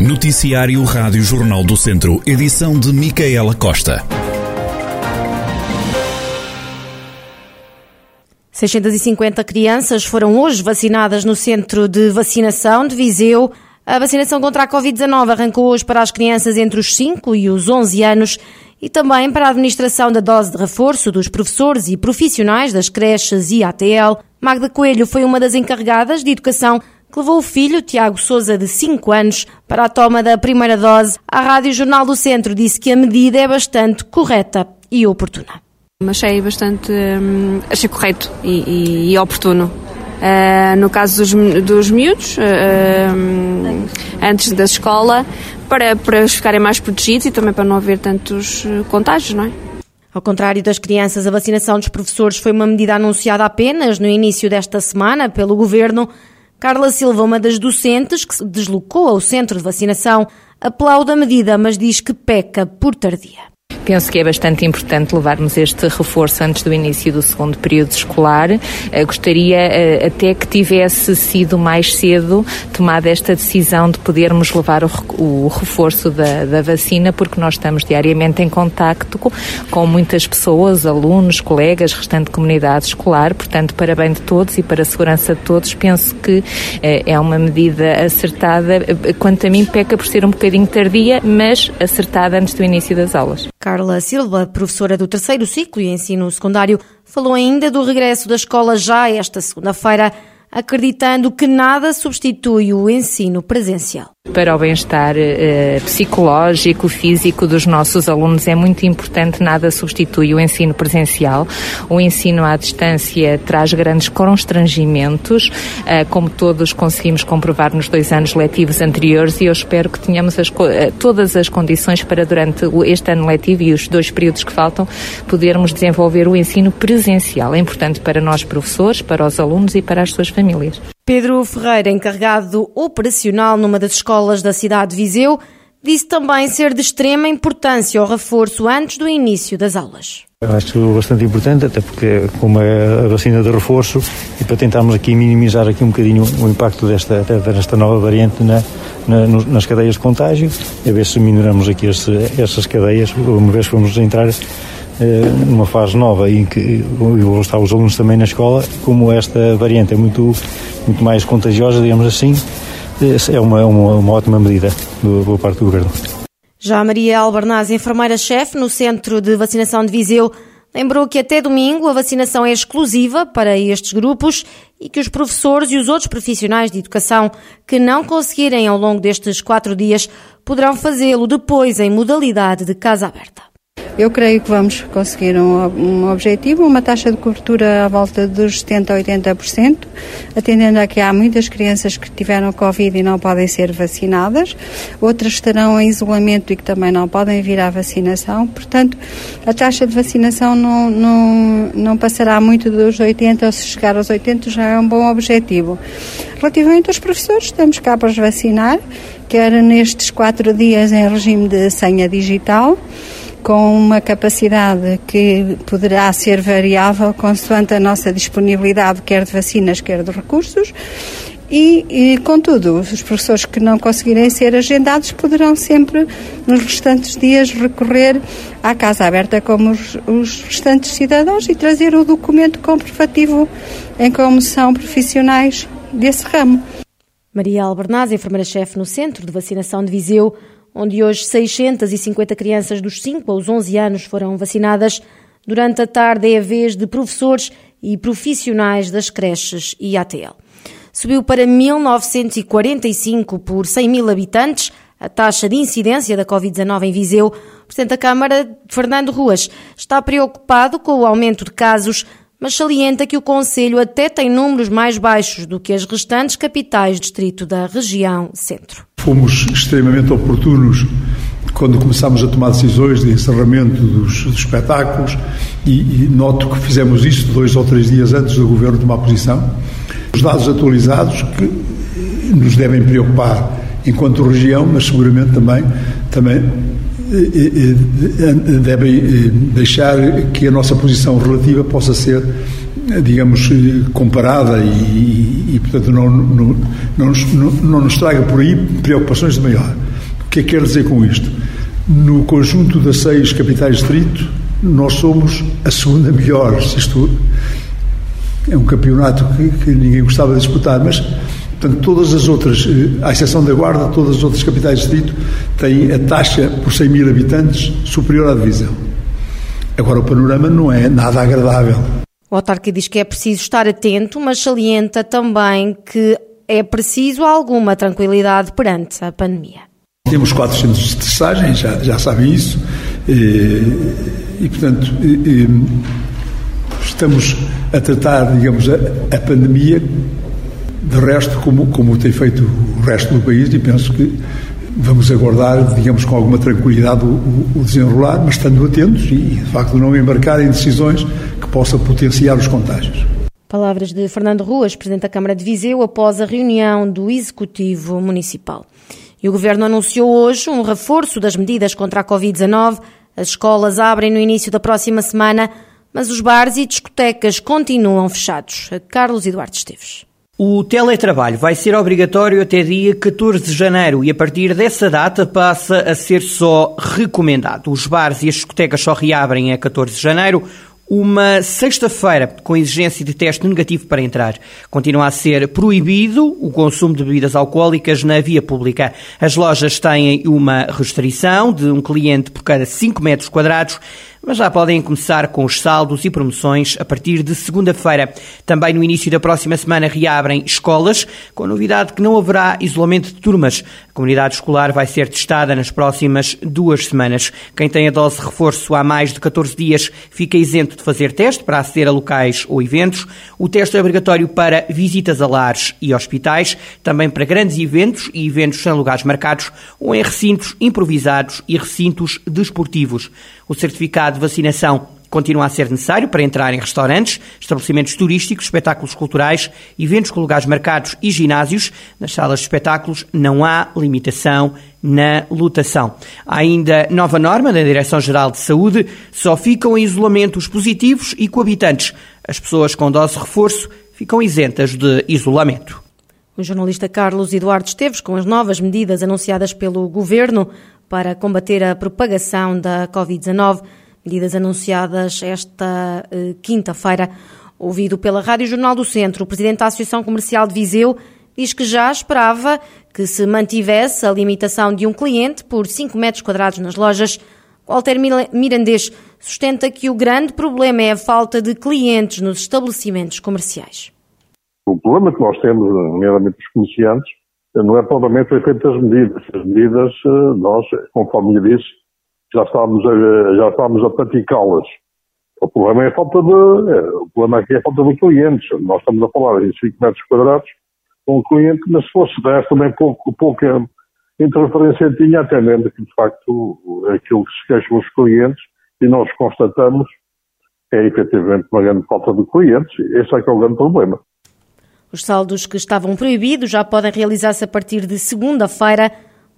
Noticiário Rádio Jornal do Centro, edição de Micaela Costa. 650 crianças foram hoje vacinadas no centro de vacinação de Viseu. A vacinação contra a Covid-19 arrancou hoje para as crianças entre os 5 e os 11 anos e também para a administração da dose de reforço dos professores e profissionais das creches e ATL. Magda Coelho foi uma das encarregadas de educação que levou o filho, Tiago Souza, de 5 anos, para a toma da primeira dose. A Rádio Jornal do Centro disse que a medida é bastante correta e oportuna. Achei bastante hum, achei correto e, e, e oportuno. Uh, no caso dos, dos miúdos, uh, um, antes da escola, para, para ficarem mais protegidos e também para não haver tantos contágios, não é? Ao contrário das crianças, a vacinação dos professores foi uma medida anunciada apenas no início desta semana pelo governo. Carla Silva, uma das docentes que se deslocou ao centro de vacinação, aplaude a medida, mas diz que peca por tardia. Penso que é bastante importante levarmos este reforço antes do início do segundo período escolar. Uh, gostaria uh, até que tivesse sido mais cedo tomada esta decisão de podermos levar o, reforço da, da, vacina, porque nós estamos diariamente em contacto com, com, muitas pessoas, alunos, colegas, restante comunidade escolar. Portanto, para bem de todos e para a segurança de todos, penso que uh, é uma medida acertada. Quanto a mim, peca por ser um bocadinho tardia, mas acertada antes do início das aulas. Carla Silva, professora do terceiro ciclo e ensino secundário, falou ainda do regresso da escola já esta segunda-feira, acreditando que nada substitui o ensino presencial. Para o bem-estar eh, psicológico, físico dos nossos alunos é muito importante, nada substitui o ensino presencial. O ensino à distância traz grandes constrangimentos, eh, como todos conseguimos comprovar nos dois anos letivos anteriores, e eu espero que tenhamos as, eh, todas as condições para, durante este ano letivo e os dois períodos que faltam, podermos desenvolver o ensino presencial. É importante para nós, professores, para os alunos e para as suas famílias. Pedro Ferreira, encarregado operacional numa das escolas da cidade de Viseu, disse também ser de extrema importância o reforço antes do início das aulas. Acho bastante importante, até porque como é a vacina de reforço e para tentarmos aqui minimizar aqui um bocadinho o impacto desta, desta nova variante na, na, nas cadeias de contágio, a ver se minoramos aqui este, estas cadeias, uma vez que vamos entrar eh, numa fase nova em que vão estar os alunos também na escola, como esta variante é muito, muito mais contagiosa, digamos assim, é uma, uma, uma ótima medida por parte do Governo. Já Maria Albernaz, enfermeira-chefe no Centro de Vacinação de Viseu, lembrou que até domingo a vacinação é exclusiva para estes grupos e que os professores e os outros profissionais de educação que não conseguirem ao longo destes quatro dias poderão fazê-lo depois em modalidade de casa aberta. Eu creio que vamos conseguir um, um, objetivo, uma taxa de cobertura à volta dos 70% a 80%, atendendo a que há muitas crianças que tiveram Covid e não podem ser vacinadas, outras estarão em isolamento e que também não podem vir à vacinação. Portanto, a taxa de vacinação não, não, não passará muito dos 80%, ou se chegar aos 80% já é um bom objetivo. Relativamente aos professores, estamos cá para os vacinar, quer nestes quatro dias em regime de senha digital, com uma capacidade que poderá ser variável consoante a nossa disponibilidade, quer de vacinas, quer de recursos. E, e, contudo, os professores que não conseguirem ser agendados poderão sempre, nos restantes dias, recorrer à Casa Aberta como os, os restantes cidadãos e trazer o documento comprovativo em como são profissionais desse ramo. Maria Albernaz, enfermeira-chefe no Centro de Vacinação de Viseu, onde hoje 650 crianças dos 5 aos 11 anos foram vacinadas. Durante a tarde é a vez de professores e profissionais das creches e ATL. Subiu para 1945 por 100 mil habitantes a taxa de incidência da Covid-19 em Viseu. O Presidente da Câmara, Fernando Ruas, está preocupado com o aumento de casos, mas salienta que o Conselho até tem números mais baixos do que as restantes capitais distrito da região centro. Fomos extremamente oportunos quando começámos a tomar decisões de encerramento dos, dos espetáculos e, e, noto que fizemos isso dois ou três dias antes do Governo tomar posição. Os dados atualizados que nos devem preocupar enquanto região, mas seguramente também, também devem deixar que a nossa posição relativa possa ser digamos, comparada e, e portanto, não, não, não, não, nos traga por aí preocupações de maior. O que é que quer dizer com isto? No conjunto das seis capitais de distrito, nós somos a segunda melhor. Isto é um campeonato que, que ninguém gostava de disputar, mas Portanto, todas as outras, eh, à exceção da Guarda, todas as outras capitais de distrito têm a taxa por 100 mil habitantes superior à divisão. Agora, o panorama não é nada agradável. O autarca diz que é preciso estar atento, mas salienta também que é preciso alguma tranquilidade perante a pandemia. Temos quatro centros de testagem, já, já sabem isso, e, e portanto, e, estamos a tratar, digamos, a, a pandemia de resto, como, como tem feito o resto do país, e penso que vamos aguardar, digamos, com alguma tranquilidade o, o desenrolar, mas estando atentos e, de facto, não embarcar em decisões que possam potenciar os contágios. Palavras de Fernando Ruas, Presidente da Câmara de Viseu, após a reunião do Executivo Municipal. E o Governo anunciou hoje um reforço das medidas contra a Covid-19. As escolas abrem no início da próxima semana, mas os bares e discotecas continuam fechados. Carlos Eduardo Esteves. O teletrabalho vai ser obrigatório até dia 14 de janeiro e a partir dessa data passa a ser só recomendado. Os bares e as discotecas só reabrem a 14 de janeiro, uma sexta-feira com exigência de teste negativo para entrar. Continua a ser proibido o consumo de bebidas alcoólicas na via pública. As lojas têm uma restrição de um cliente por cada 5 metros quadrados mas já podem começar com os saldos e promoções a partir de segunda-feira. Também no início da próxima semana reabrem escolas, com a novidade que não haverá isolamento de turmas. Comunidade escolar vai ser testada nas próximas duas semanas. Quem tem a dose de reforço há mais de 14 dias fica isento de fazer teste para aceder a locais ou eventos. O teste é obrigatório para visitas a lares e hospitais, também para grandes eventos e eventos sem lugares marcados ou em recintos improvisados e recintos desportivos. O certificado de vacinação continua a ser necessário para entrar em restaurantes, estabelecimentos turísticos, espetáculos culturais, eventos com lugares marcados e ginásios. Nas salas de espetáculos não há limitação na lotação. Há ainda nova norma da Direção-Geral de Saúde, só ficam em isolamento os positivos e coabitantes. As pessoas com dose reforço ficam isentas de isolamento. O jornalista Carlos Eduardo Esteves, com as novas medidas anunciadas pelo Governo para combater a propagação da Covid-19, medidas anunciadas esta eh, quinta-feira. Ouvido pela Rádio Jornal do Centro, o presidente da Associação Comercial de Viseu diz que já esperava que se mantivesse a limitação de um cliente por 5 metros quadrados nas lojas. Walter Mirandês sustenta que o grande problema é a falta de clientes nos estabelecimentos comerciais. O problema que nós temos, nomeadamente os comerciantes, não é provavelmente o efeito das medidas. As medidas, eh, nós, conforme eu disse, já estávamos a, já estávamos a praticá-las. O problema é a falta de, é, o problema aqui é a falta de clientes. Nós estamos a falar em 5 metros quadrados com um cliente, mas se fosse 10 também pouco, pouca interferência tinha, atendendo que de facto aquilo que se queixam os clientes e nós constatamos é efetivamente uma grande falta de clientes. Esse é que é o grande problema. Os saldos que estavam proibidos já podem realizar-se a partir de segunda-feira.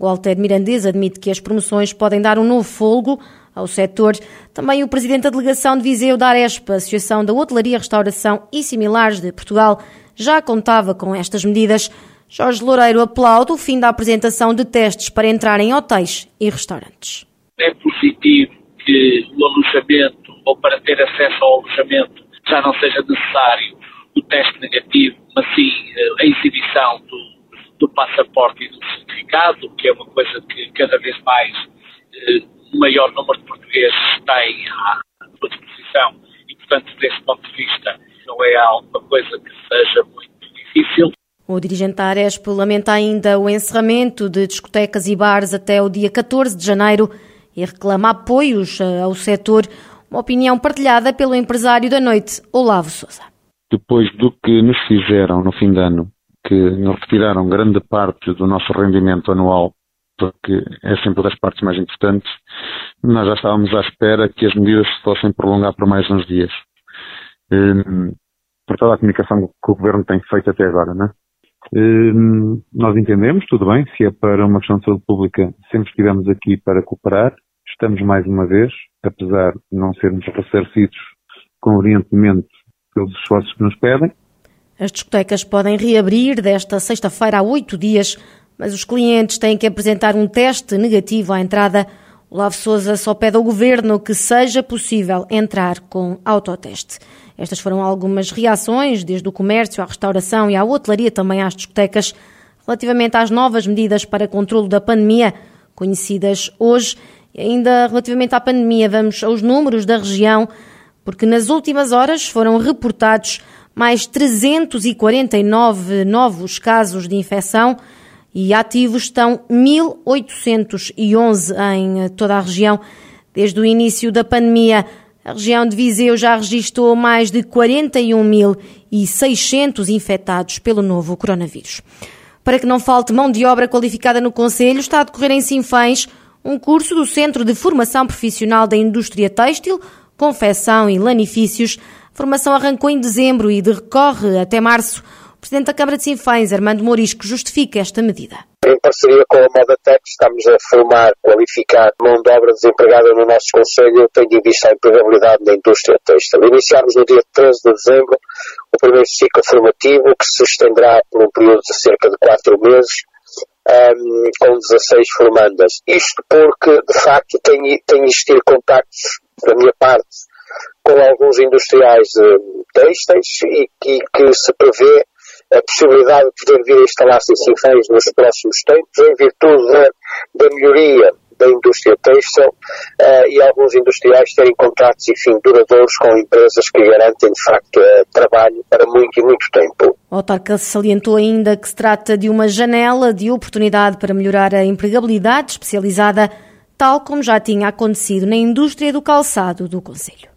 O Walter Mirandês admite que as promoções podem dar um novo folgo ao setor. Também o presidente da delegação de Viseu da Arespa, Associação da Hotelaria, Restauração e Similares de Portugal, já contava com estas medidas. Jorge Loureiro aplaude o fim da apresentação de testes para entrar em hotéis e restaurantes. É positivo que o alojamento, ou para ter acesso ao alojamento, já não seja necessário o teste negativo, mas sim eh, a exibição do, do passaporte e do certificado, que é uma coisa que cada vez mais eh, o maior número de portugueses tem à sua disposição. E, portanto, desse ponto de vista, não é alguma coisa que seja muito difícil. O dirigente da Aresp lamenta ainda o encerramento de discotecas e bares até o dia 14 de janeiro e reclama apoios eh, ao setor, uma opinião partilhada pelo empresário da noite, Olavo Sousa. Depois do que nos fizeram no fim de ano, que retiraram grande parte do nosso rendimento anual, porque é sempre das partes mais importantes, nós já estávamos à espera que as medidas se fossem prolongar por mais uns dias. Um, por toda a comunicação que o Governo tem feito até agora, né? Um, nós entendemos, tudo bem, se é para uma questão de saúde pública, sempre estivemos aqui para cooperar, estamos mais uma vez, apesar de não sermos ressarcidos convenientemente pelos esforços que nos pedem. As discotecas podem reabrir desta sexta-feira a oito dias, mas os clientes têm que apresentar um teste negativo à entrada. Olavo Souza só pede ao governo que seja possível entrar com autoteste. Estas foram algumas reações, desde o comércio à restauração e à hotelaria, também às discotecas, relativamente às novas medidas para controlo da pandemia, conhecidas hoje. E ainda relativamente à pandemia, vamos aos números da região, porque nas últimas horas foram reportados mais 349 novos casos de infecção e ativos estão 1.811 em toda a região. Desde o início da pandemia, a região de Viseu já registrou mais de 41.600 infectados pelo novo coronavírus. Para que não falte mão de obra qualificada no Conselho, está a decorrer em Sinfães um curso do Centro de Formação Profissional da Indústria Têxtil, Confecção e Lanifícios. Formação arrancou em dezembro e decorre até março. O Presidente da Câmara de Sinfães, Armando Morisco, justifica esta medida. Em parceria com a Modatec, estamos a formar, qualificar mão de obra desempregada no nosso Conselho, tendo em vista a empregabilidade da indústria têxtil. Iniciamos no dia 13 de dezembro o primeiro ciclo formativo, que se estenderá por um período de cerca de quatro meses, um, com 16 formandas. Isto porque, de facto, tem, tem existido contactos, da minha parte, com alguns industriais têxteis e, e que se prevê a possibilidade de poder vir a instalar-se Sinfãs nos próximos tempos, em virtude da, da melhoria da indústria têxtil uh, e alguns industriais terem contratos, enfim, duradouros com empresas que garantem, de facto, uh, trabalho para muito e muito tempo. O autarca salientou ainda que se trata de uma janela de oportunidade para melhorar a empregabilidade especializada, tal como já tinha acontecido na indústria do calçado do Conselho.